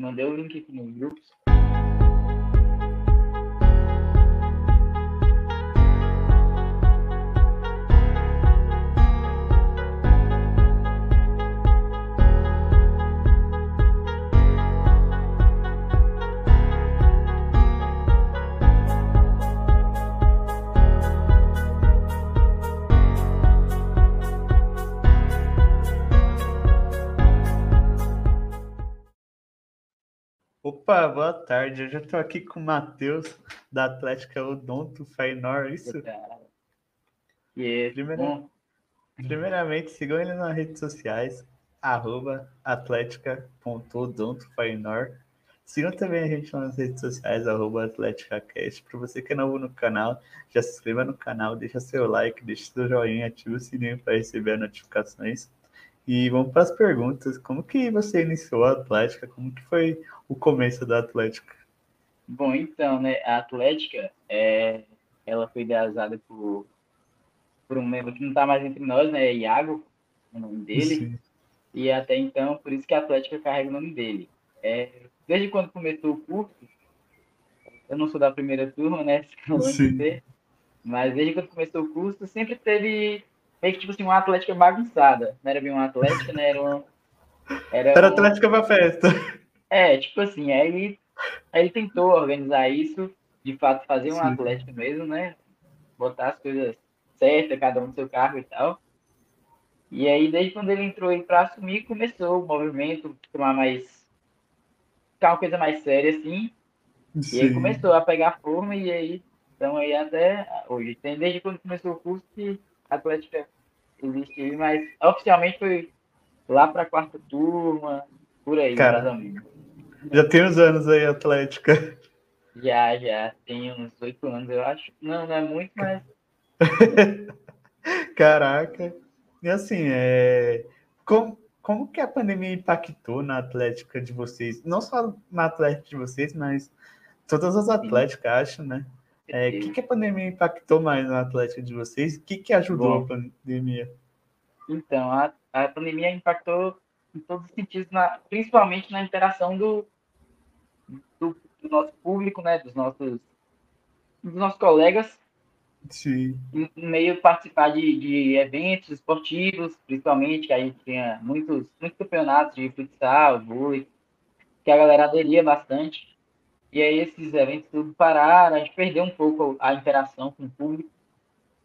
Mandei o link aqui no grupo. Opa, boa tarde. Eu já estou aqui com o Matheus, da Atlética Odonto Fainor, isso? Primeira- Primeiramente, sigam ele nas redes sociais, arroba atlética.odontofainor. Sigam também a gente nas redes sociais, arroba atleticacast. Para você que é novo no canal, já se inscreva no canal, deixa seu like, deixa seu joinha, ativa o sininho para receber as notificações. E vamos para as perguntas. Como que você iniciou a Atlética? Como que foi o começo da Atlética? Bom, então, né, a Atlética, é, ela foi idealizada por, por um membro que não está mais entre nós, né, Iago, o nome dele, Sim. e até então, por isso que a Atlética carrega o nome dele. É, desde quando começou o curso, eu não sou da primeira turma, né, mas desde quando começou o curso, sempre teve meio que, tipo assim, uma Atlética bagunçada, não era bem uma Atlética, né, era uma... Era, Era um- Atlética pra festa. É, tipo assim, aí ele, aí ele tentou organizar isso, de fato fazer uma Sim. atlética mesmo, né? Botar as coisas certas, cada um no seu cargo e tal. E aí, desde quando ele entrou aí pra assumir, começou o movimento tomar mais. ficar uma coisa mais séria, assim. E aí Sim. começou a pegar forma e aí estamos aí até hoje. Tem desde quando começou o curso que Atlética existe aí, mas oficialmente foi lá pra quarta turma, por aí, Cara. menos. Já tem uns anos aí, Atlética. Já, já. Tem uns oito anos, eu acho. Não, não é muito, mas Caraca. E assim, é... como, como que a pandemia impactou na Atlética de vocês? Não só na Atlética de vocês, mas todas as Atléticas, acho, né? É, O que, que a pandemia impactou mais na Atlética de vocês? O que, que ajudou Bom. a pandemia? então, a, a pandemia impactou em todos os sentidos, na, principalmente na interação do, do, do nosso público, né? Dos nossos, dos nossos colegas, Sim, em em meio participar de, de eventos esportivos, principalmente, que a gente tinha muitos, muitos campeonatos de futsal, vôlei, que a galera aderia bastante. E aí esses eventos tudo pararam, a gente perdeu um pouco a interação com o público.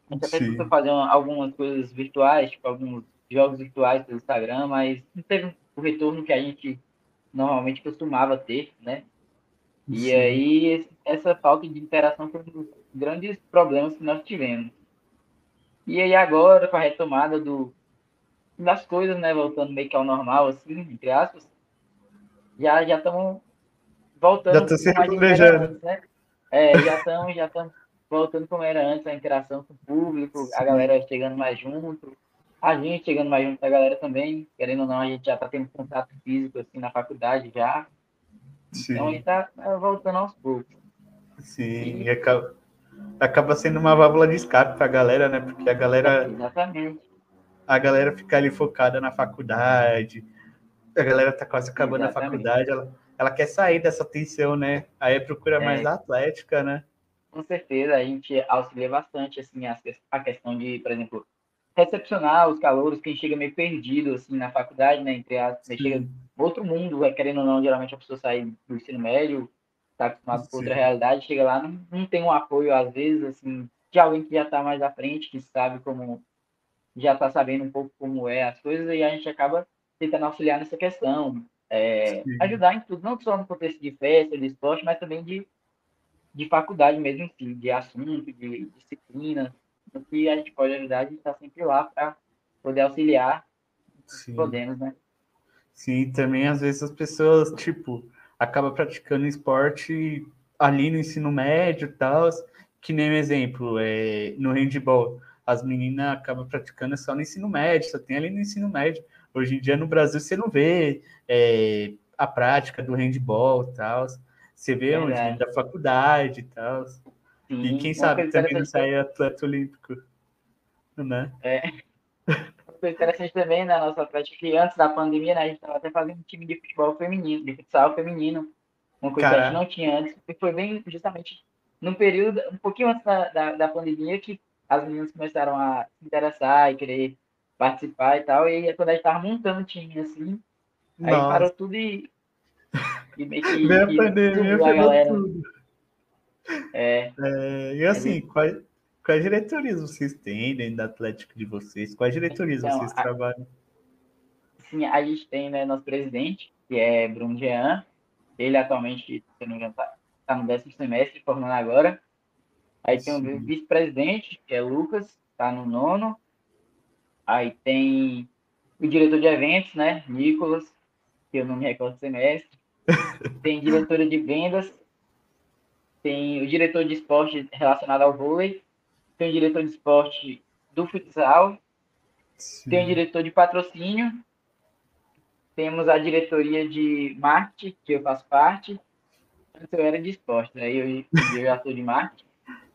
A gente até Sim. tentou fazer uma- algumas coisas virtuais, tipo alguns jogos virtuais pelo Instagram, mas não teve o retorno que a gente normalmente costumava ter, né? E sim. aí, esse- essa falta de interação foi um dos grandes problemas que nós tivemos. E aí, agora, com a retomada do, das coisas, né, voltando meio que ao normal, assim, entre aspas, já já estamos voltando Já tô se a antes, né? É, já estamos já voltando como era antes, a interação com o público, a Sim. galera chegando mais junto, a gente chegando mais junto, a galera também, querendo ou não, a gente já está tendo contato físico, assim, na faculdade já, então a Sim, gente tá tá voltando aos poucos. sim. E acaba, acaba sendo uma válvula de escape pra galera, né? Porque a galera Exatamente. a galera fica ali focada na faculdade, a galera tá quase acabando a Exatamente. faculdade, ela, ela quer sair dessa tensão, né? Aí procura mais É. a atlética, né? Com certeza, a gente auxilia bastante, assim, a questão de, por exemplo, recepcionar os calouros, quem chega meio perdido, assim, na faculdade, né, entre as, Sim. chega outro mundo, é, querendo ou não, geralmente a pessoa sai do ensino médio, tá acostumado com outra realidade, chega lá, não, não tem um apoio, às vezes, assim, de alguém que já tá mais à frente, que sabe como, já tá sabendo um pouco como é as coisas, e a gente acaba tentando auxiliar nessa questão, é, ajudar em tudo, não só no contexto de festa, de esporte, mas também de de faculdade mesmo em si, de assunto, de disciplina, no que a gente pode ajudar, a gente está sempre lá para poder auxiliar, Sim. podemos, né? Sim, também às vezes as pessoas, tipo, acabam praticando esporte ali no ensino médio e tal, que nem um exemplo, é, no handball, as meninas acabam praticando só no ensino médio, só tem ali no ensino médio. Hoje em dia no Brasil você não vê é, a prática do handball e tal, você vê onde Verdade. da faculdade e tal. E quem uma sabe também não interessante sai atleta olímpico, né? Uma foi interessante também na nossa prática que antes da pandemia, né, a gente estava até fazendo um time de futebol feminino, de futsal feminino, uma coisa Caraca. que a gente não tinha antes, e foi bem justamente no período, um pouquinho antes da, da, da, pandemia, que as meninas começaram a se interessar e querer participar e tal, e quando a gente estava montando o time, assim, aí Nossa. parou tudo e, e meio que... Veio a pandemia, galera. tudo. É. é. e assim, quais, quais diretorias vocês têm dentro do Atlético de vocês? Quais diretorias então, vocês a, trabalham? Sim, a gente tem né, nosso presidente, que é Bruno Jean. Ele atualmente, se não me engano, está tá no décimo semestre, formando agora. Aí tem o vice-presidente, que é Lucas, está no nono. Aí tem o diretor de eventos, né? Nicolas, que eu não me recordo do semestre. tem diretora de vendas, tem o diretor de esporte relacionado ao vôlei, tem o diretor de esporte do futsal, Sim. tem o diretor de patrocínio, temos a diretoria de marketing, que eu faço parte. Antes eu era de esporte, né? Eu, eu já sou de marketing.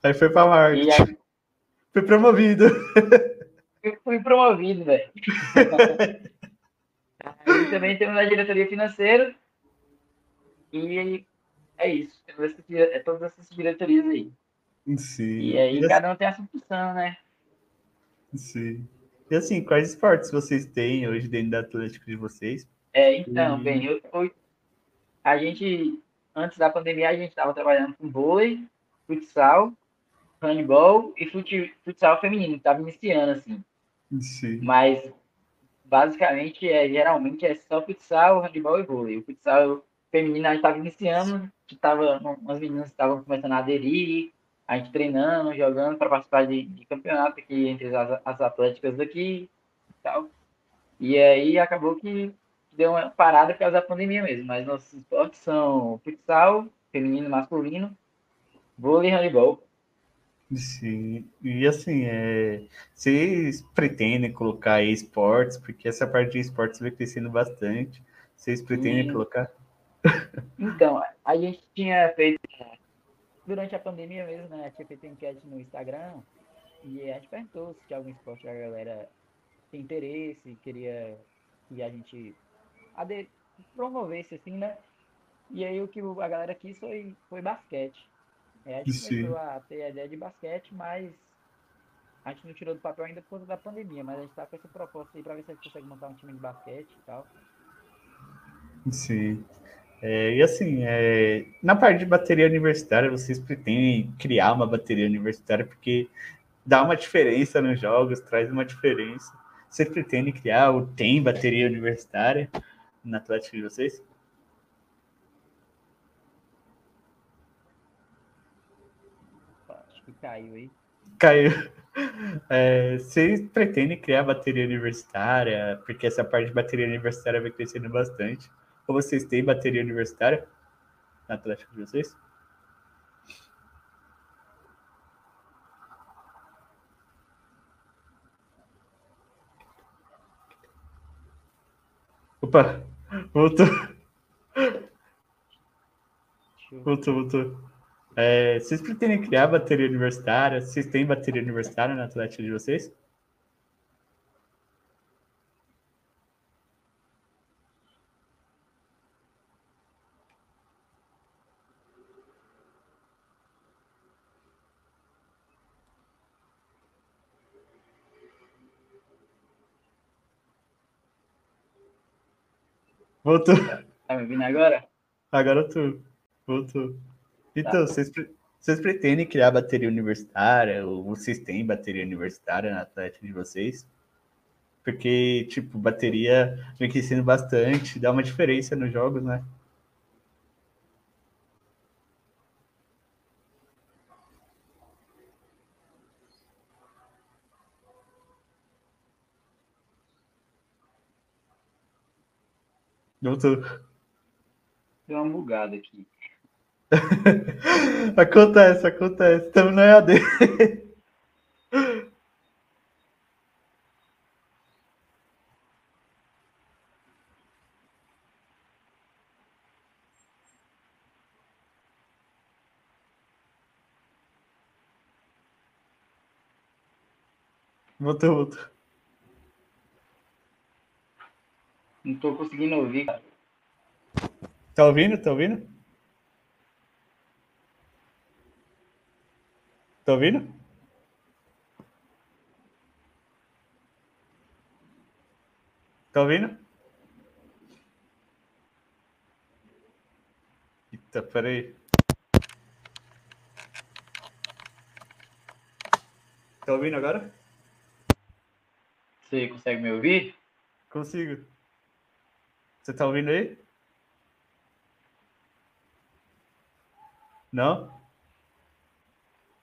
Aí foi para marketing. Aí... Fui promovido. Eu fui promovido, velho. aí também temos a diretoria financeira. E é isso. é todas essas diretorias aí. Sim. E aí e cada assim... um tem a sua função, né? Sim. E assim, quais esportes vocês têm hoje dentro do Atlético de vocês? É, então, e... bem, eu, eu, a gente, antes da pandemia, a gente estava trabalhando com vôlei, futsal, handball e fute, futsal feminino, estava iniciando, assim. Sim. Mas, basicamente, é, geralmente é só futsal, handball e vôlei. O futsal feminino a gente estava iniciando, que tava, umas meninas estavam começando a aderir, a gente treinando, jogando para participar de, de, campeonato aqui entre as, as atléticas daqui e tal. E aí acabou que deu uma parada por causa da pandemia mesmo, mas nossos esportes são futsal, feminino e masculino, vôlei e handebol. Sim, e assim, é, vocês pretendem colocar esportes, porque essa parte de esportes vai crescendo bastante. Vocês pretendem Sim. colocar? Então, a gente tinha feito durante a pandemia mesmo, né? Tinha feito enquete no Instagram e a gente perguntou se tinha algum esporte que a galera tem interesse, queria que a gente promovesse assim, né? E aí o que a galera quis foi, foi basquete. É, a gente Sim. começou a ter a ideia de basquete, mas a gente não tirou do papel ainda por conta da pandemia, mas a gente tá com essa proposta aí pra ver se a gente consegue montar um time de basquete e tal. Sim. É, e assim, é, na parte de bateria universitária, vocês pretendem criar uma bateria universitária porque dá uma diferença nos jogos, traz uma diferença. Vocês pretendem criar ou tem bateria universitária no Atlético de vocês? Acho que caiu aí. Caiu. É, vocês pretendem criar bateria universitária? Porque essa parte de bateria universitária vai crescendo bastante. Ou vocês têm bateria universitária na Atlético de vocês? Opa, voltou. Voltou, voltou. É, vocês pretendem criar bateria universitária? Vocês têm bateria universitária na Atlético de vocês? Voltou. Tá me ouvindo agora? Agora tu. Voltou. Então, vocês, vocês pretendem criar bateria universitária? Ou vocês têm bateria universitária na Atlética de vocês? Porque, tipo, bateria vem crescendo bastante, dá uma diferença nos jogos, né? Voltou. Deu uma bugada aqui. acontece, acontece. Estamos no EAD. Voltou, voltou. Não tô conseguindo ouvir, cara. Tá ouvindo? Tá ouvindo? Tá ouvindo? Tá ouvindo? Eita, peraí. Tá ouvindo agora? Você consegue me ouvir? Consigo. Você tá ouvindo aí? Não?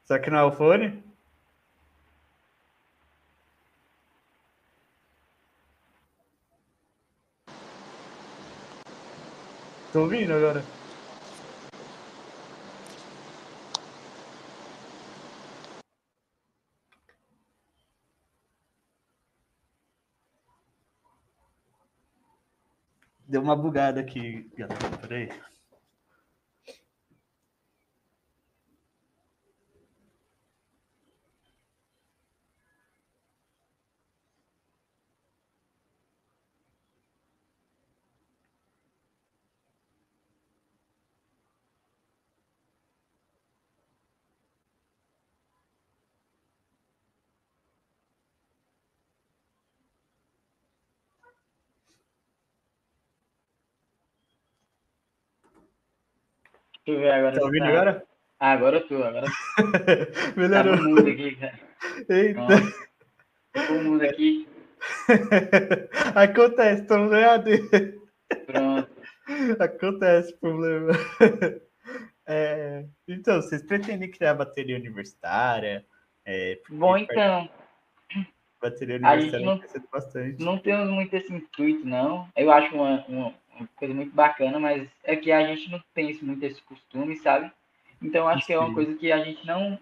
Será que não é o fone? Tô ouvindo agora. Deu uma bugada aqui, galera. Peraí. Deixa eu ver agora. Tá ouvindo agora? Ah, agora eu tô, agora eu tô. Melhorou. Tava mudo aqui, cara. Eita. Pronto. Ficou mudo aqui. Acontece, estamos errados. Pronto. Acontece problema. É, então, vocês pretendem criar bateria universitária? É, Bom, então, bateria universitária não- bastante. não temos muito esse intuito, não. Eu acho uma, uma, uma coisa muito bacana, mas é que a gente não tem muito esse costume, sabe? Então, acho que é uma Sim. coisa que a gente não,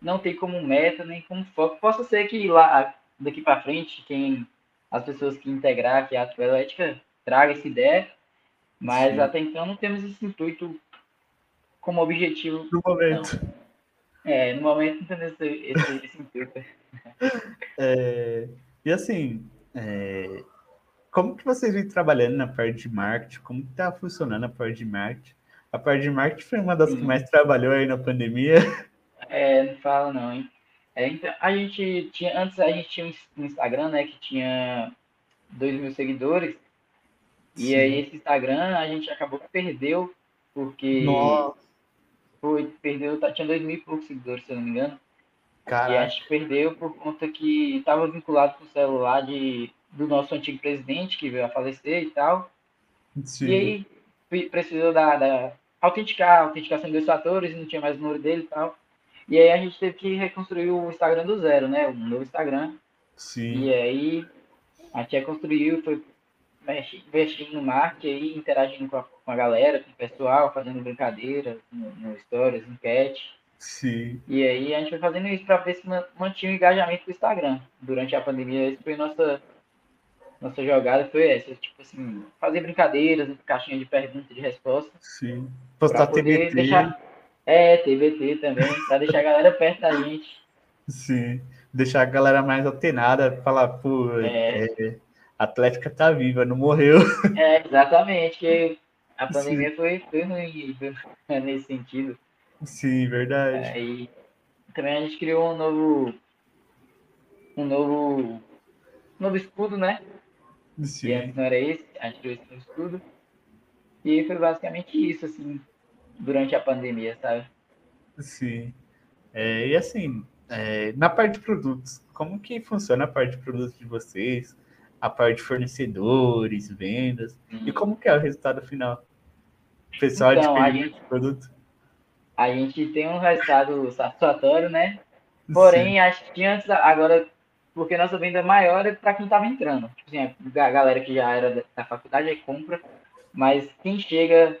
não tem como meta, nem como foco. Possa ser que lá, daqui para frente, quem, as pessoas que integrar aqui a Atlética traga essa ideia, mas Sim. até então não temos esse intuito como objetivo. No momento. É, no momento não temos esse, esse, esse intuito. É, e assim, é, como que vocês vêm trabalhando na parte de marketing? Como que tá funcionando a parte de marketing? A parte de marketing foi uma das que Sim. mais trabalhou aí na pandemia. É, não fala não, hein? É, então, a gente tinha, antes a gente tinha um Instagram, né, que tinha 2 mil seguidores, e Sim. aí esse Instagram a gente acabou que perdeu, porque Nossa, foi, perdeu, tá- tinha 2 mil e poucos seguidores, se eu não me engano, e a caraca. gente perdeu por conta que estava vinculado com o celular de, do nosso antigo presidente, que veio a falecer e tal, Sim. e aí pre- precisou da, da autenticar, autenticação de dois fatores, não tinha mais o número dele e tal. E aí a gente teve que reconstruir o Instagram do zero, né? Um novo Instagram. Sim. E aí a gente reconstruiu, foi investindo no marketing interagindo com a, com a galera, com o pessoal, fazendo brincadeiras no, no stories, enquete. Sim. E aí a gente foi fazendo isso para ver se man- mantinha o engajamento do Instagram. Durante a pandemia, essa foi nossa nossa jogada foi essa, tipo assim, fazer brincadeiras, caixinha de pergunta e de resposta. Sim. Postar TBT. deixar. É, TBT também, pra deixar a galera perto da gente. Sim. Deixar a galera mais antenada, falar, pô, É. é, a Atlética tá viva, não morreu. É, exatamente, que a Sim. pandemia foi, foi ruim nesse sentido. Sim, verdade. Aí também a gente criou um novo. Um novo. novo escudo, né? Sim. antes não era esse, a gente esse novo escudo. E foi basicamente isso, assim, durante a pandemia, sabe? Sim. É, e assim, é, na parte de produtos, como que funciona a parte de produtos de vocês? A parte de fornecedores, vendas? E como que é o resultado final? O pessoal Então, a gente- o produto? A gente tem um resultado satisfatório, né? Porém, acho que antes, agora, porque nossa venda maior é para quem estava entrando. Tipo assim, a galera que já era da- da faculdade aí compra, mas quem chega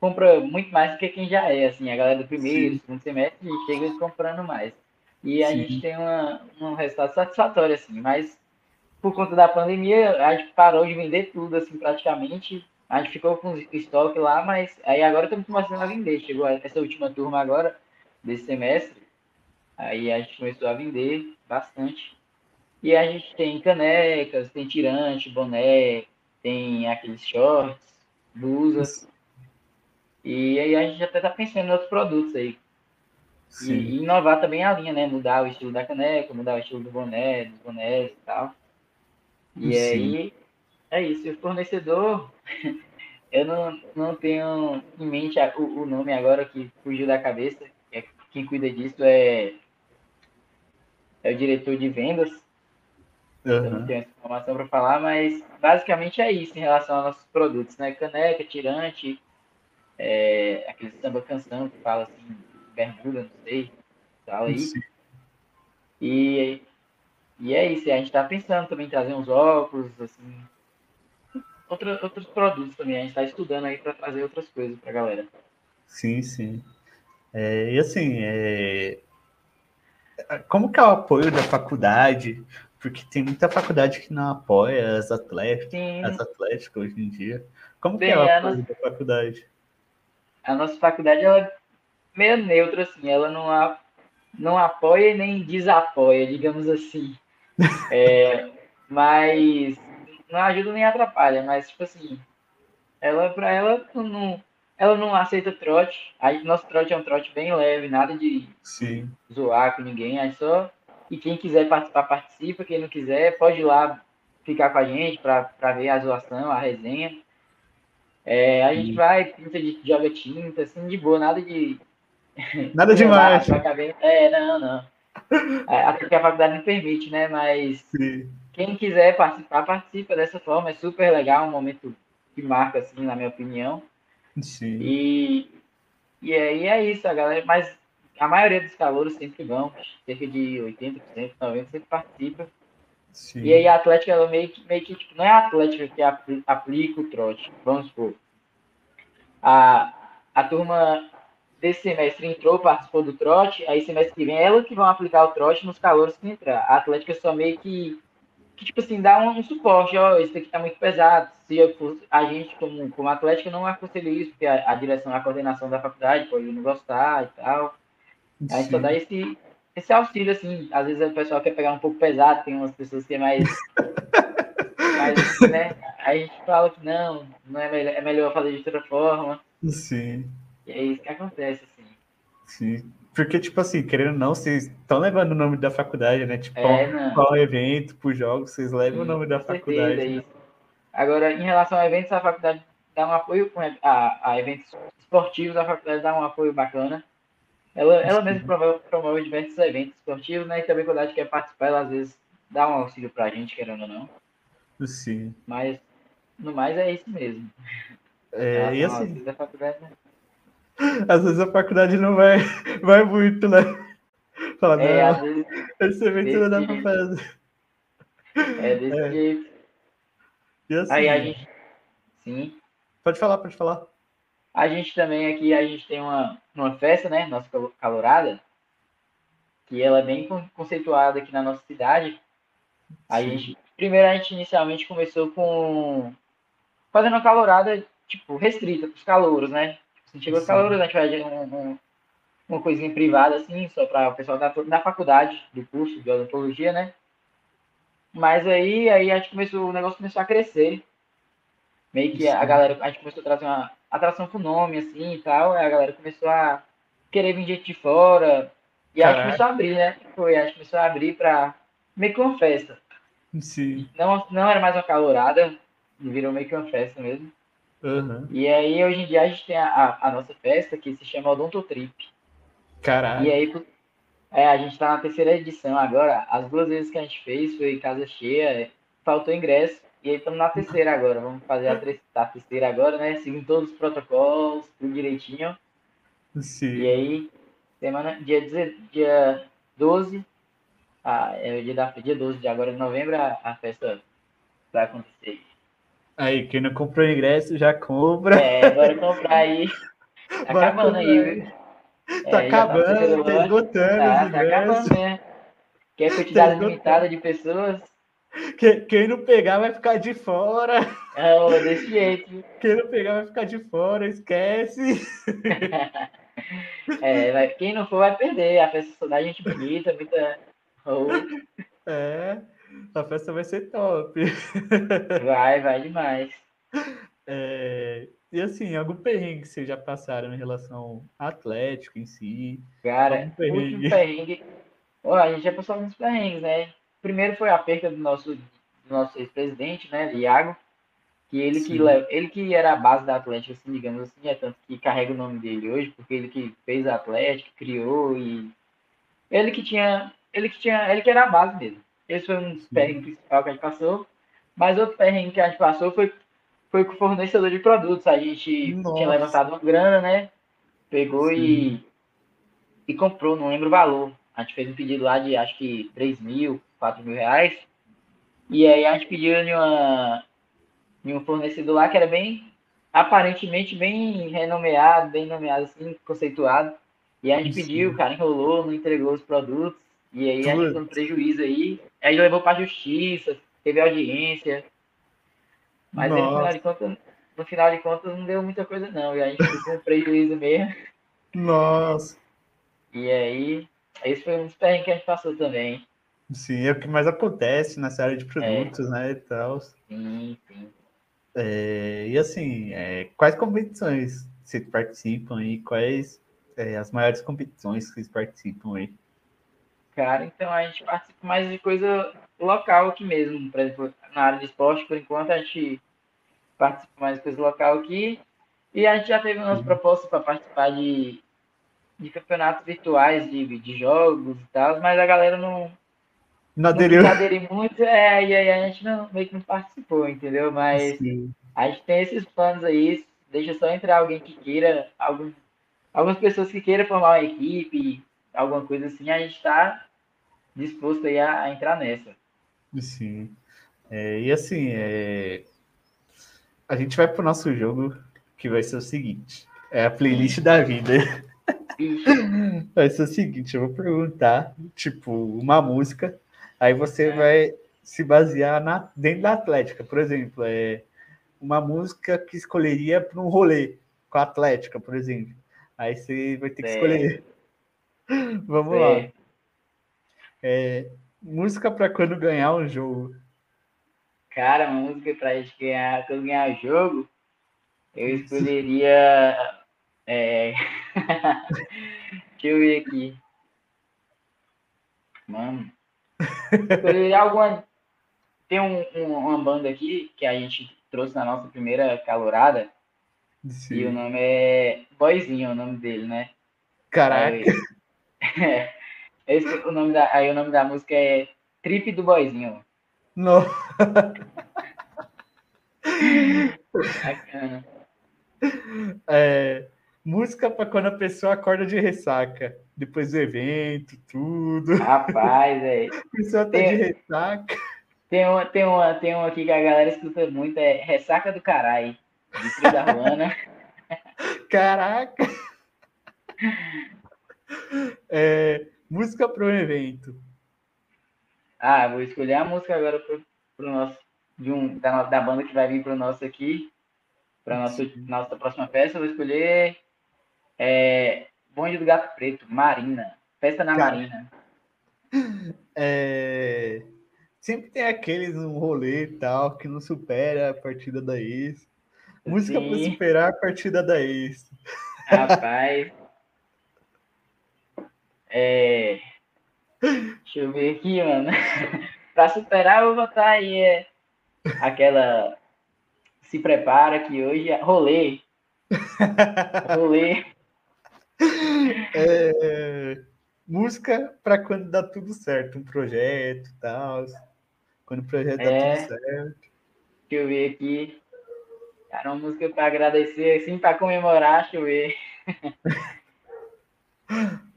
compra muito mais do que quem já é, assim, a galera do primeiro, Sim. segundo semestre chega comprando mais. E a Sim. gente tem uma, um resultado satisfatório, assim, mas por conta da pandemia, a gente parou de vender tudo, assim, praticamente. A gente ficou com estoque lá, mas aí agora estamos começando a vender. Chegou essa última turma agora, desse semestre, aí a gente começou a vender bastante. E a gente tem canecas, tem tirante, boné, tem aqueles shorts, blusas. E aí a gente até está pensando em outros produtos aí. E, e, inovar também a linha, né? Mudar o estilo da caneca, mudar o estilo do boné, dos bonés e tal. E Sim. aí é isso. E o fornecedor, eu não, não tenho em mente o, o nome agora que fugiu da cabeça. É, quem cuida disso é, é o diretor de vendas. Uhum. Eu não tenho essa informação para falar, mas basicamente é isso em relação aos nossos produtos, né? Caneca, tirante, é, aquele samba canção que fala assim, bermuda, não sei, tal aí. E, e é isso, a gente está pensando também em trazer uns óculos, assim, outra, outros produtos também, a gente está estudando aí para trazer outras coisas para a galera. Sim, sim. É, e assim, é... como que é o apoio da faculdade? Porque tem muita faculdade que não apoia as atléticas, as atléticas hoje em dia. Como Bem, que é apoio nossa... da faculdade? A nossa faculdade, ela é meio neutra, assim, ela não, a, não apoia e nem desapoia, digamos assim. É, mas não ajuda nem atrapalha, mas tipo assim, ela para ela não, ela não aceita trote. Aí nosso trote é um trote bem leve, nada de Sim. zoar com ninguém, aí só e quem quiser participar participa, quem não quiser pode ir lá ficar com a gente para ver a zoação, a resenha. É, a gente vai, pinta de joga tinta, assim, de boa, nada de Nada demais. É, não, não. É, até que a faculdade não permite, né? Mas Sim. quem quiser participar, participa dessa forma. É super legal, um momento que marca, assim, na minha opinião. Sim. E, e aí é isso, a galera. Mas a maioria dos calouros sempre vão, cerca de 80%, 90% sempre participa. Sim. E aí a Atlética, ela meio que, meio que tipo, não é a Atlética que aplica o trote, vamos supor. A, a turma desse semestre entrou, participou do trote, aí semestre que vem é ela que vão aplicar o trote nos calores que entrar. A Atlética só meio que, que tipo assim, dá um, um suporte, ó, isso aqui tá muito pesado. Se eu, a gente, como, como Atlética, não aconselha isso, porque a, a, direção, a coordenação da faculdade pode não gostar e tal. Sim. Aí só dá esse, esse auxílio, assim, às vezes o pessoal quer pegar um pouco pesado, tem umas pessoas que é mais... mais né? Aí a gente fala que não, não é melhor, é melhor fazer de outra forma. Sim. E é isso que acontece, assim. Sim. Porque, tipo assim, querendo ou não, vocês estão levando o nome da faculdade, né? Tipo, é, qual, evento, por jogos, vocês levam Sim, o nome da faculdade. Certeza, né? Agora, em relação a eventos, a faculdade dá um apoio a, a eventos esportivos, a faculdade dá um apoio bacana. Ela, ela mesma promove, promove diversos eventos esportivos, né? E também quando a gente quer participar, ela às vezes dá um auxílio pra gente, querendo ou não. Sim. Mas, no mais, é isso mesmo. É, e assim... Da faculdade, né? Às vezes a faculdade não vai, vai muito, né? Fala, é, não, vezes, esse evento não dá pra fazer. É desse é. jeito. E assim, Aí a gente. Sim. Pode falar, pode falar. A gente também aqui, a gente tem uma, uma festa, né? Nossa calorada, que ela é bem conceituada aqui na nossa cidade. A gente, primeiro a gente inicialmente começou com fazendo uma calorada, tipo, restrita para os calouros, né? Se chegou calor, a gente vai um, um, uma coisinha privada, assim, só para o pessoal da, da faculdade, do curso de odontologia, né? Mas aí, aí a gente começou, o negócio começou a crescer. Meio que a galera, a gente começou a trazer uma atração com nome, assim, e tal, a galera começou a querer vir gente de fora, e a gente começou a abrir, né? Foi, a gente começou a abrir para meio que uma festa. Sim. Não, não era mais uma calorada, virou meio que uma festa mesmo. Uhum. E aí, hoje em dia, a gente tem a, a nossa festa que se chama Odontotrip. Caralho. E aí, é, a gente tá na terceira edição agora. As duas vezes que a gente fez foi casa cheia, faltou ingresso. E aí estamos na terceira agora. Vamos fazer a, a terceira agora, né? Seguindo todos os protocolos, tudo direitinho. Sim. E aí, semana, dia, dia 12, ah, é o dia, da, dia 12 de agora de novembro, a, a festa vai acontecer. Aí, quem não comprou ingresso já compra. É, bora comprar aí. Tá bora acabando comprar. aí. Tá é, acabando, tá, tá esgotando. Tá, tá acabando, né? Quer quantidade tá limitada de pessoas? Quem não pegar vai ficar de fora. É, desse jeito. Quem não pegar vai ficar de fora, esquece. é, vai, quem não for vai perder. A festa só dá gente bonita, muita. É. A festa vai ser top. Vai, vai demais. É, e assim, algum perrengue que vocês já passaram em relação ao Atlético em si? Cara, algum perrengue? último perrengue. Ó, a gente já passou alguns perrengues, né? Primeiro foi a perda do nosso, do nosso ex-presidente, né, Iago, que ele que, ele que era a base da Atlética, assim, digamos assim, é tanto que carrega o nome dele hoje, porque ele que fez a Atlético, criou e ele que tinha, ele que tinha, ele que era a base mesmo. Esse foi um dos perrengues principais que a gente passou. Mas outro perrengue que a gente passou foi, foi com o fornecedor de produtos. A gente Nossa. tinha levantado uma grana, né? Pegou e, e comprou, não lembro o valor. A gente fez um pedido lá de acho que 3 mil, 4 mil reais. E aí a gente pediu em, uma, em um fornecedor lá que era bem, aparentemente bem renomeado, bem nomeado assim, conceituado. E a gente Sim. pediu, o cara enrolou, não entregou os produtos. E aí a gente ficou um prejuízo aí. Aí levou para a justiça, teve audiência. Mas aí, no final, de contas, no final de contas não deu muita coisa não. E a gente ficou com prejuízo mesmo. Nossa. E aí, esse foi um dos perrengues que a gente passou também. Sim, é o que mais acontece nessa área de produtos, é. né, e tal. Sim, sim. É, e assim, é, quais competições vocês participam e quais é, as maiores competições que vocês participam aí? Cara, então a gente participa mais de coisa local aqui mesmo. Por exemplo, na área de esporte, por enquanto, a gente participa mais de coisa local aqui. E a gente já teve umas uhum. propostas para participar de, de campeonatos virtuais de, de jogos e tal, mas a galera não. Não aderiu. Não aderiu muito, é, e aí a gente não, meio que não participou, entendeu? Mas Sim. a gente tem esses planos aí, deixa só entrar alguém que queira, algum, algumas pessoas que queiram formar uma equipe, alguma coisa assim, a gente está disposto aí a, a, entrar nessa. Sim. É, e assim, é... a gente vai para o nosso jogo, que vai ser o seguinte: é a playlist da vida. vai ser o seguinte: eu vou perguntar, tipo, uma música, aí você é. vai se basear na, dentro da Atlética. Por exemplo, é uma música que escolheria para um rolê com a Atlética, por exemplo. Aí você vai ter que é. escolher. Vamos lá. É, música para quando ganhar um jogo. Cara, música para gente ganhar, quando ganhar jogo, eu escolheria. É... Deixa eu ver aqui. Mano. Alguma. Tem um, um, uma banda aqui que a gente trouxe na nossa primeira calorada. Sim. E o nome é Boizinho, o nome dele, né? Caraca. Aí, é, esse, o nome da, aí o nome da música é Trip do Boizinho. Não. Bacana. É, música para quando a pessoa acorda de ressaca. Depois do evento, tudo. Rapaz, é. A pessoa tá tem, de ressaca. Tem uma, tem, uma, tem uma aqui que a galera escuta muito, é Ressaca do Carai, de da Ruana. Caraca! É, música para o evento. Ah, vou escolher a música agora pro, pro nosso de um da, da banda que vai vir para o nosso aqui, para nossa nossa próxima festa. Vou escolher é, Bonde do Gato Preto, Marina, festa na Cara, Marina. É, sempre tem aqueles um rolê e tal que não supera a partida da ex. Música para superar a partida da ex. Rapaz. É... Deixa eu ver aqui, mano. pra superar, eu vou botar aí é... aquela. Se prepara que hoje é rolê. rolê. É... Música para quando dá tudo certo, um projeto e tal. Quando o projeto é... dá tudo certo. Deixa eu ver aqui. Cara, uma música para agradecer, assim, para comemorar, deixa eu ver.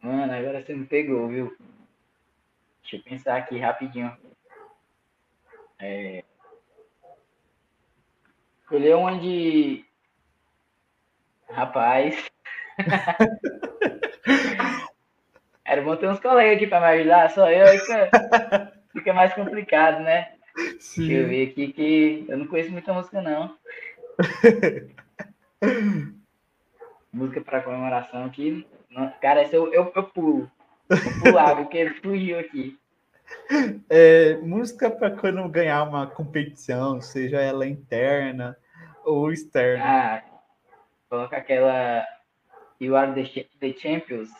Mano, agora você me pegou, viu? Deixa eu pensar aqui rapidinho. É... Escolher uma de. Rapaz. Era bom ter uns colegas aqui para me ajudar, só eu fica, fica mais complicado, né? Sim. Deixa eu ver aqui que eu não conheço muita música, não. música para comemoração aqui. Cara, esse eu, eu, eu pulo. Vou pular, porque fugiu aqui. É, música para quando ganhar uma competição, seja ela interna ou externa. Ah, coloca aquela You are the, the champions.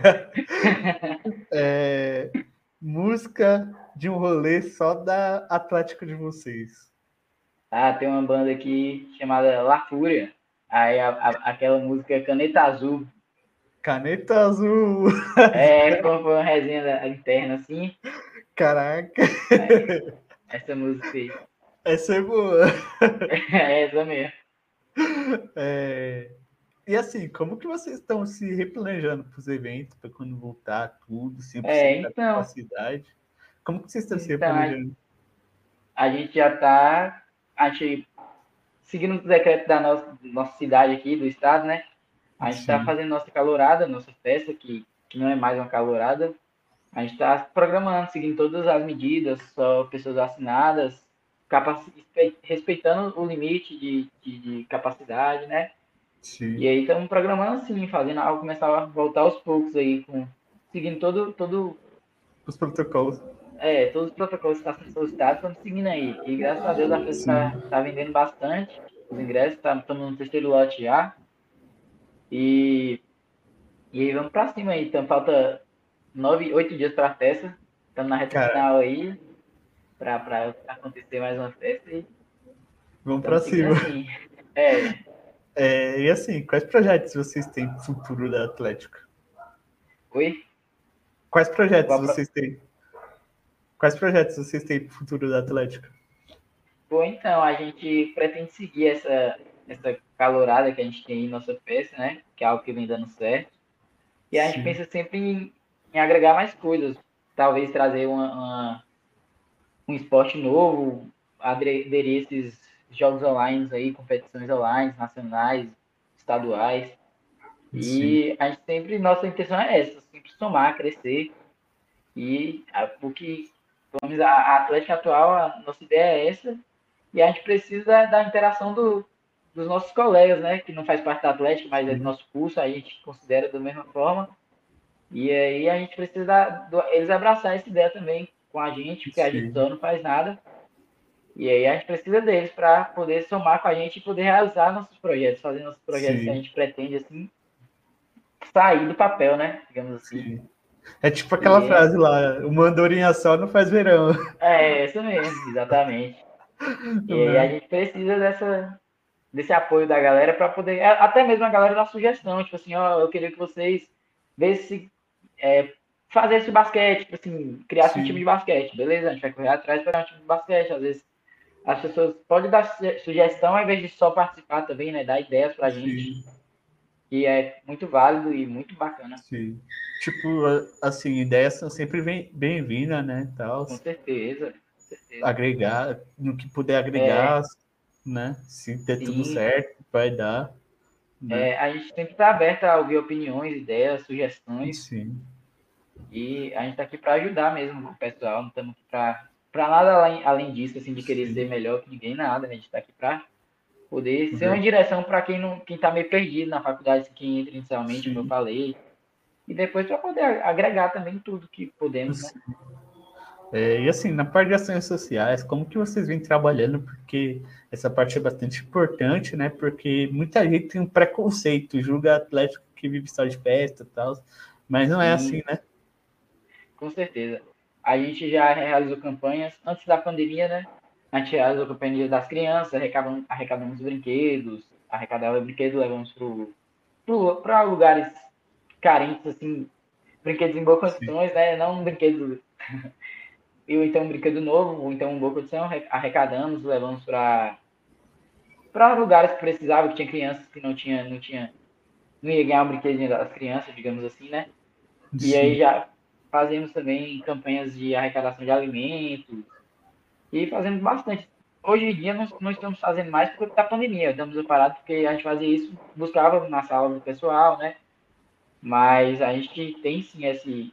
é, música de um rolê só da Atlética de vocês. Ah, tem uma banda aqui chamada La Fúria. Aí a, a, aquela música Caneta Azul. Caneta Azul! É, foi uma resenha interna assim. Caraca! É, essa música aí. Essa é boa. É essa mesmo. É... E assim, como que vocês estão se replanejando para os eventos, para quando voltar tudo, 100% é, então, da capacidade? Como que vocês estão então, se replanejando? A gente já está, a gente, seguindo o decreto da nossa, nossa cidade aqui, do estado, né? A gente está fazendo nossa calorada, nossa festa, que, que não é mais uma calorada. A gente está programando, seguindo todas as medidas, só pessoas vacinadas, respeitando o limite de, de, de capacidade, né? Sim. E aí estamos programando assim, fazendo algo começar a voltar aos poucos aí, com, seguindo todo, todo. Os protocolos. É, todos os protocolos que estão sendo solicitados, estamos seguindo aí. E graças a Deus a festa está tá vendendo bastante. Os ingressos, tá, estamos no terceiro lote já. E, e aí vamos para cima aí. Então falta nove, oito dias para a festa. Estamos na reta final aí. Para acontecer mais uma festa. E vamos para cima. Assim. É. É, e assim, quais projetos vocês têm para o futuro da Atlética? Oi? Quais projetos Qual vocês pro... têm? Quais projetos vocês têm para o futuro da Atlética? Bom, então, a gente pretende seguir essa, essa calorada que a gente tem em nossa peça, né? Que é algo que vem dando certo. E a Sim. gente pensa sempre em, em, agregar mais coisas. Talvez trazer uma, uma um esporte novo, aderir esses jogos online aí, competições online, nacionais, estaduais. E Sim. a gente sempre, nossa intenção é essa, sempre somar, crescer. E o que, vamos, a Atlética atual, a nossa ideia é essa. E a gente precisa da interação do, dos nossos colegas, né? Que não faz parte da Atlética, mas é do nosso curso, a gente considera da mesma forma. E aí a gente precisa do, eles abraçar essa ideia também com a gente, porque Sim. a gente só não faz nada. E aí a gente precisa deles para poder somar com a gente e poder realizar nossos projetos, fazer nossos projetos Sim. que a gente pretende, assim, sair do papel, né? Digamos assim. Sim. É tipo aquela e frase é... lá, uma andorinha só não faz verão. É, isso mesmo, exatamente. e aí a gente precisa dessa, desse apoio da galera para poder, até mesmo a galera da sugestão, tipo assim, ó, eu queria que vocês vissem é, fazer esse basquete, tipo assim, criar um time de basquete, beleza? A gente vai correr atrás para um time de basquete, às vezes as pessoas podem dar sugestão ao invés de só participar também, né? Dar ideias pra gente. Sim. Que é muito válido e muito bacana. Sim. Tipo, assim, ideias são sempre bem-vindas, né? Tal. Com certeza, certeza. Agregar, no que puder agregar, é. né? Se der Sim. tudo certo, vai dar. Né? É, a gente sempre está aberto a ouvir opiniões, ideias, sugestões. Sim. E a gente está aqui para ajudar mesmo o pessoal, não estamos aqui para para nada além, além disso, assim, de querer Sim. ser melhor que ninguém, nada. Né? A gente está aqui para poder uhum. ser uma direção para quem não quem está meio perdido na faculdade, quem entra inicialmente, Sim. como eu falei. E depois para poder agregar também tudo que podemos. Né? É, e assim, na parte de ações sociais, como que vocês vêm trabalhando? Porque essa parte é bastante importante, né? Porque muita gente tem um preconceito, julga Atlético que vive só de festa e tal, mas não é Sim. assim, né? Com certeza. A gente já realizou campanhas antes da pandemia, né? A gente realizou campanhas das crianças, arrecadamos, arrecadamos brinquedos, arrecadava brinquedos, levamos para lugares carentes, assim, brinquedos em boas condições, né? Não um brinquedo. ou então um brinquedo novo, ou então uma boa condição, arrecadamos, levamos para para lugares que precisavam, que tinha crianças que não tinha, não tinha, não ia ganhar um brinquedo das crianças, digamos assim, né? Sim. E aí já fazemos também campanhas de arrecadação de alimentos e fazemos bastante. Hoje em dia nós não estamos fazendo mais por conta da pandemia, estamos parados porque a gente fazia isso, buscava na sala do pessoal, né? Mas a gente tem sim esse,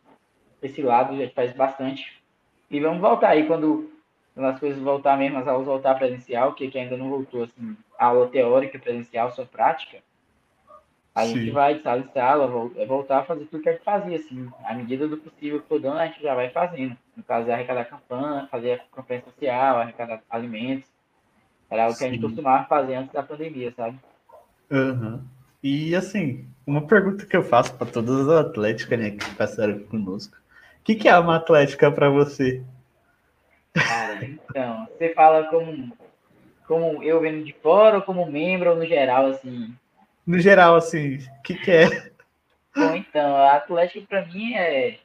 esse lado, a gente faz bastante. E vamos voltar aí quando, quando as coisas voltar mesmo, as aulas voltar presencial, que, que ainda não voltou assim, aula teórica presencial, só prática. A Sim. gente vai de sala em sala, vol- voltar a fazer tudo que a gente fazia, assim, à medida do possível que for dando, a gente já vai fazendo. No caso, é arrecadar campanha, fazer a campanha social, arrecadar alimentos. Era o que a gente costumava fazer antes da pandemia, sabe? Aham. E assim, uma pergunta que eu faço para todas as atléticas né, que passaram conosco. O que, que é uma atlética para você? Cara, então, você fala como, como eu vendo de fora, ou como membro, ou no geral, assim. No geral, assim, o que, que é? Bom, então, a Atlética pra mim é.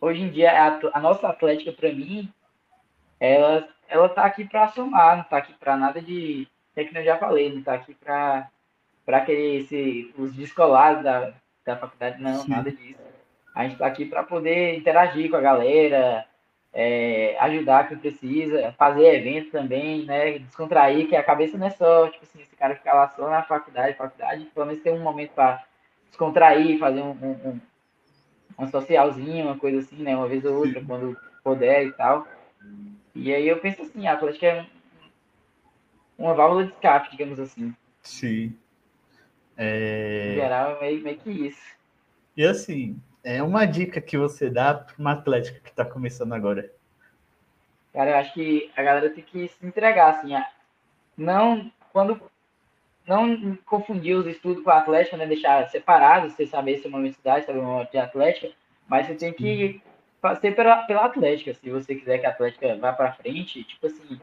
Hoje em dia, a, a nossa Atlética pra mim, ela, ela tá aqui pra somar, não tá aqui pra nada de. É que eu já falei, não tá aqui pra, pra querer esse, os descolados da, da faculdade, não, Sim. nada disso. A gente tá aqui pra poder interagir com a galera, é, ajudar quem precisa, fazer evento também, né? Descontrair, que a cabeça não é só, tipo assim, esse cara ficar lá só na faculdade, faculdade, pelo menos ter um momento pra descontrair, fazer um, um, um, um socialzinho, uma coisa assim, né? Uma vez ou outra, Sim. quando puder e tal. E aí eu penso assim, a Atlética é uma válvula de escape, digamos assim. Sim. Em É... geral, é meio, meio que isso. E assim, é uma dica que você dá para uma atlética que está começando agora. Cara, eu acho que a galera tem que se entregar, assim, a- não, quando, não confundir os estudos com a atlética, né, deixar separado, você saber se é uma universidade, se é uma de atlética, mas você tem que ser pela, pela atlética, se você quiser que a atlética vá pra frente, tipo assim,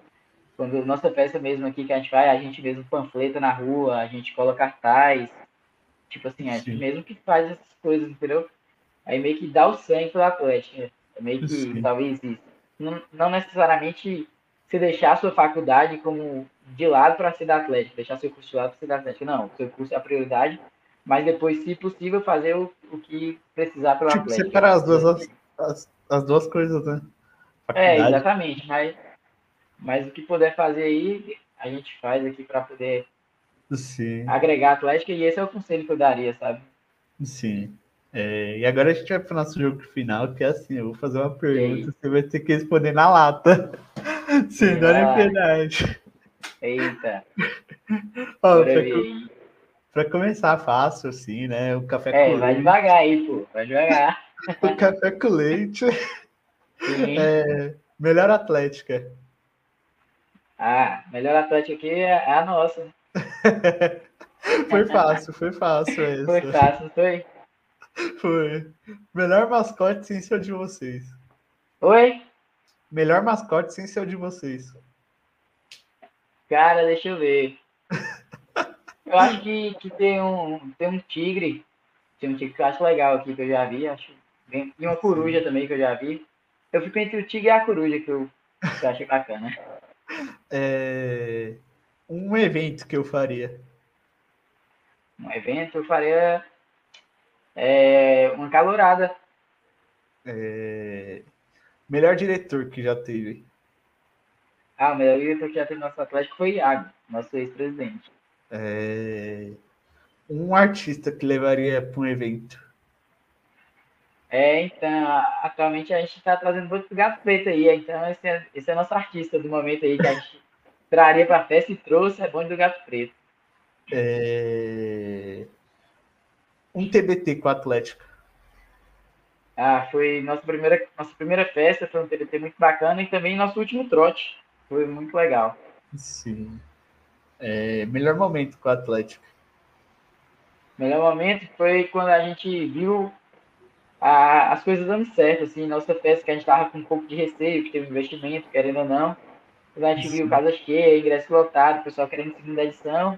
quando nossa festa mesmo aqui que a gente vai, a gente mesmo panfleta na rua, a gente cola cartaz, tipo assim, a gente Sim. mesmo que faz essas coisas, entendeu? Aí meio que dá o sangue pela atlética, é meio que, Sim. talvez isso não, não necessariamente você deixar a sua faculdade como de lado para ser da Atlética, deixar seu curso de lado para ser da Atlética. Não, o seu curso é a prioridade, mas depois, se possível, fazer o, o que precisar pela Tipo, Atlética. separar as duas, as, as, as duas coisas, né? É, Faculdade. exatamente, mas, mas o que puder fazer aí, a gente faz aqui para poder Sim, agregar a Atlética, e esse é o conselho que eu daria, sabe? sim. É, e agora a gente vai para o nosso jogo final, que é assim, eu vou fazer uma pergunta, aí? você vai ter que responder na lata. Sem dó nem piedade. Eita, pra começar fácil, assim, né? O café É, com vai leite. devagar aí, pô, vai devagar. O café com leite. É, melhor atlética. Ah, melhor Atlética aqui é é a nossa. Foi fácil, foi fácil essa. Foi fácil, não foi? Foi. Melhor mascote sem ser o de vocês. Oi? Melhor mascote sem ser o de vocês. Cara, deixa eu ver. Eu acho que, que tem, um, tem um tigre. Tem um tigre que eu acho legal aqui, que eu já vi. Acho, bem- e uma coruja também, que eu já vi. Eu fico entre o tigre e a coruja, que eu, que eu achei bacana. É, Um evento que eu faria. Um evento, eu faria é, uma calorada. É, Melhor diretor que já teve. Ah, o melhor diretor que já teve no nosso Atlético foi Iago, nosso ex-presidente. É, Um artista que levaria para um evento. É, então, atualmente a gente está trazendo muito gato preto aí, então esse é, esse é nosso artista do momento aí que a gente traria para a festa e trouxe, é bonde do gato preto. É, Um TBT com a Atlética. Ah, foi nossa primeira, nossa primeira festa, foi um TBT muito bacana e também nosso último trote, foi muito legal. Sim. É, Melhor momento com. O melhor momento foi quando a gente viu a- as coisas dando certo, assim, nossa festa que a gente tava com um pouco de receio, que teve investimento, querendo ou não. Quando a gente viu Sim. casa cheia, ingresso lotado, o pessoal querendo segunda edição,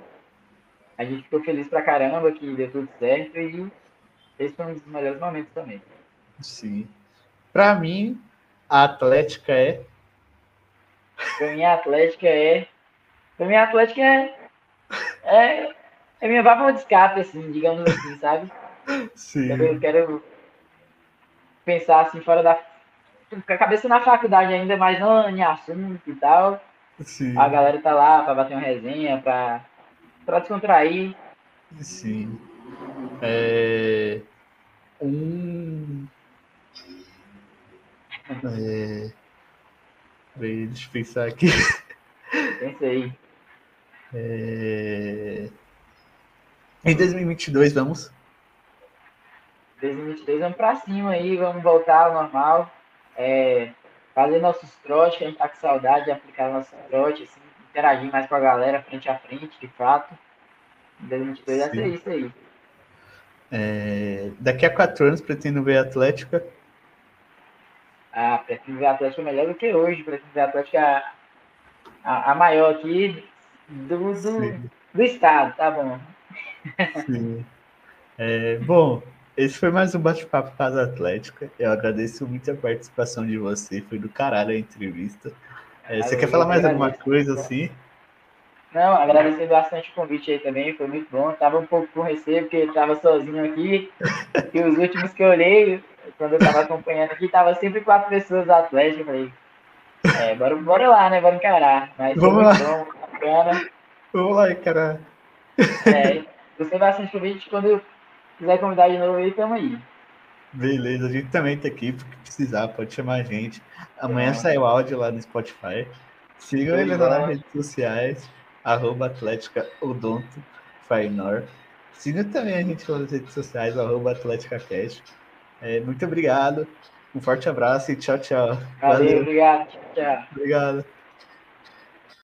a gente ficou feliz pra caramba que deu tudo certo e esse foi um dos melhores momentos também. Sim. Para mim, a Atlética é. Pra mim a Atlética é. Pra mim a Atlética é. É, é minha válvula de escape, assim, digamos assim, sabe? Sim. Eu quero pensar assim fora da. Com a cabeça na faculdade ainda, mas não em assunto e tal. Sim. A galera tá lá pra bater uma resenha, pra, pra descontrair. Sim. É... Um. É... Peraí, Deixa eu pensar aqui. Pensa aí. É... Em 2022, vamos? 2022, vamos pra cima aí, vamos voltar ao normal. É, fazer nossos trotes, que a gente tá com saudade de aplicar nossos trotes, assim, interagir mais com a galera frente a frente, de fato. Em 2022 vai ser isso aí. É, daqui a quatro anos pretendo ver a Atlética. Ah, pretendo ver a Atlética melhor do que hoje. Pretendo ver a Atlética a, a maior aqui do, do, do estado, tá bom. Sim. É, bom, esse foi mais um bate-papo Casa Atlética. Eu agradeço muito a participação de você. Foi do caralho a entrevista. É, você quer falar mais alguma coisa assim? Não, agradecer bastante o convite aí também, foi muito bom. Tava um pouco com receio, porque estava sozinho aqui. E os últimos que eu olhei, quando eu tava acompanhando aqui, tava sempre quatro pessoas do Atlético. Eu falei, é, bora, bora lá, né? Bora encarar. Mas Vamos lá. Bom, bacana. Vamos lá, encarar. É, gostei bastante do convite. Quando quiser convidar de novo aí, tamo aí. Beleza, a gente também tá aqui, porque precisar, pode chamar a gente. Amanhã é. sai o áudio lá no Spotify. Sigam ele nas redes sociais arroba Atlética Odonto Fainor. Siga também a gente nas redes sociais, arroba Atlética Cash. É, muito obrigado, um forte abraço e tchau, tchau. Valeu, Valeu. obrigado. Tchau. Obrigado.